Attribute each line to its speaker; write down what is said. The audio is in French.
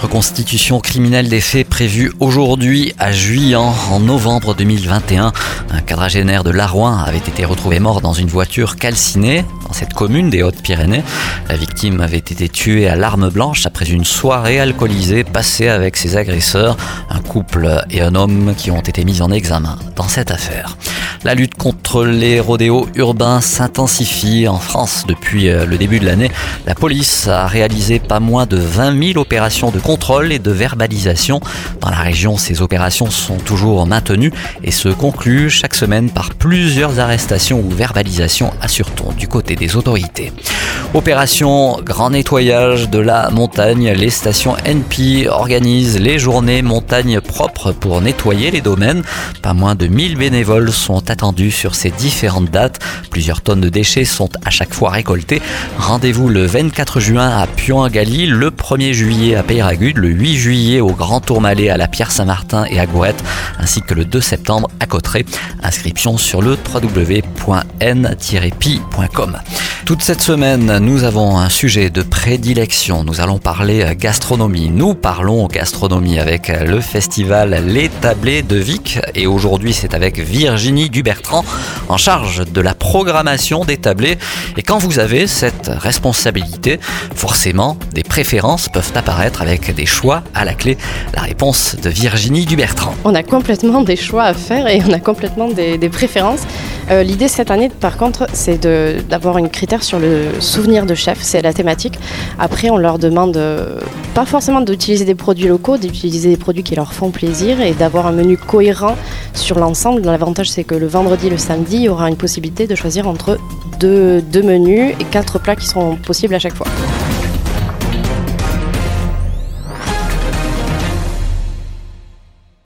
Speaker 1: Reconstitution criminelle des faits prévue aujourd'hui à Juillan en novembre 2021. Un quadragénaire de Larouin avait été retrouvé mort dans une voiture calcinée dans cette commune des Hautes-Pyrénées. La victime avait été tuée à l'arme blanche après une soirée alcoolisée passée avec ses agresseurs, un couple et un homme qui ont été mis en examen dans cette affaire. La lutte contre les rodéos urbains s'intensifie en France depuis euh, le début de l'année. La police a réalisé pas moins de 20 000 opérations de contrôle et de verbalisation. Dans la région, ces opérations sont toujours maintenues et se concluent chaque semaine par plusieurs arrestations ou verbalisations, assure-t-on, du côté des autorités. Opération Grand Nettoyage de la montagne. Les stations NP organisent les journées montagne propres pour nettoyer les domaines. Pas moins de 1000 bénévoles sont attendus sur ces différentes dates. Plusieurs tonnes de déchets sont à chaque fois récoltées. Rendez-vous le 24 juin à Puan-Gali, le 1er juillet à Peyragudes, le 8 juillet au Grand Tourmalet à la Pierre Saint-Martin et à Gourette, ainsi que le 2 septembre à Cotteret. Inscription sur le www.n-pi.com. Toute cette semaine, nous avons un sujet de prédilection. Nous allons parler gastronomie. Nous parlons gastronomie avec le festival Les Tablés de Vic. Et aujourd'hui, c'est avec Virginie Dubertrand en charge de la programmation des tablés. Et quand vous avez cette responsabilité, forcément, des préférences peuvent apparaître avec des choix à la clé. La réponse de Virginie Dubertrand.
Speaker 2: On a complètement des choix à faire et on a complètement des, des préférences. Euh, L'idée cette année, par contre, c'est d'avoir une critère sur le souvenir de chef, c'est la thématique. Après, on leur demande euh, pas forcément d'utiliser des produits locaux, d'utiliser des produits qui leur font plaisir et d'avoir un menu cohérent sur l'ensemble. L'avantage, c'est que le vendredi et le samedi, il y aura une possibilité de choisir entre deux, deux menus et quatre plats qui seront possibles à chaque fois.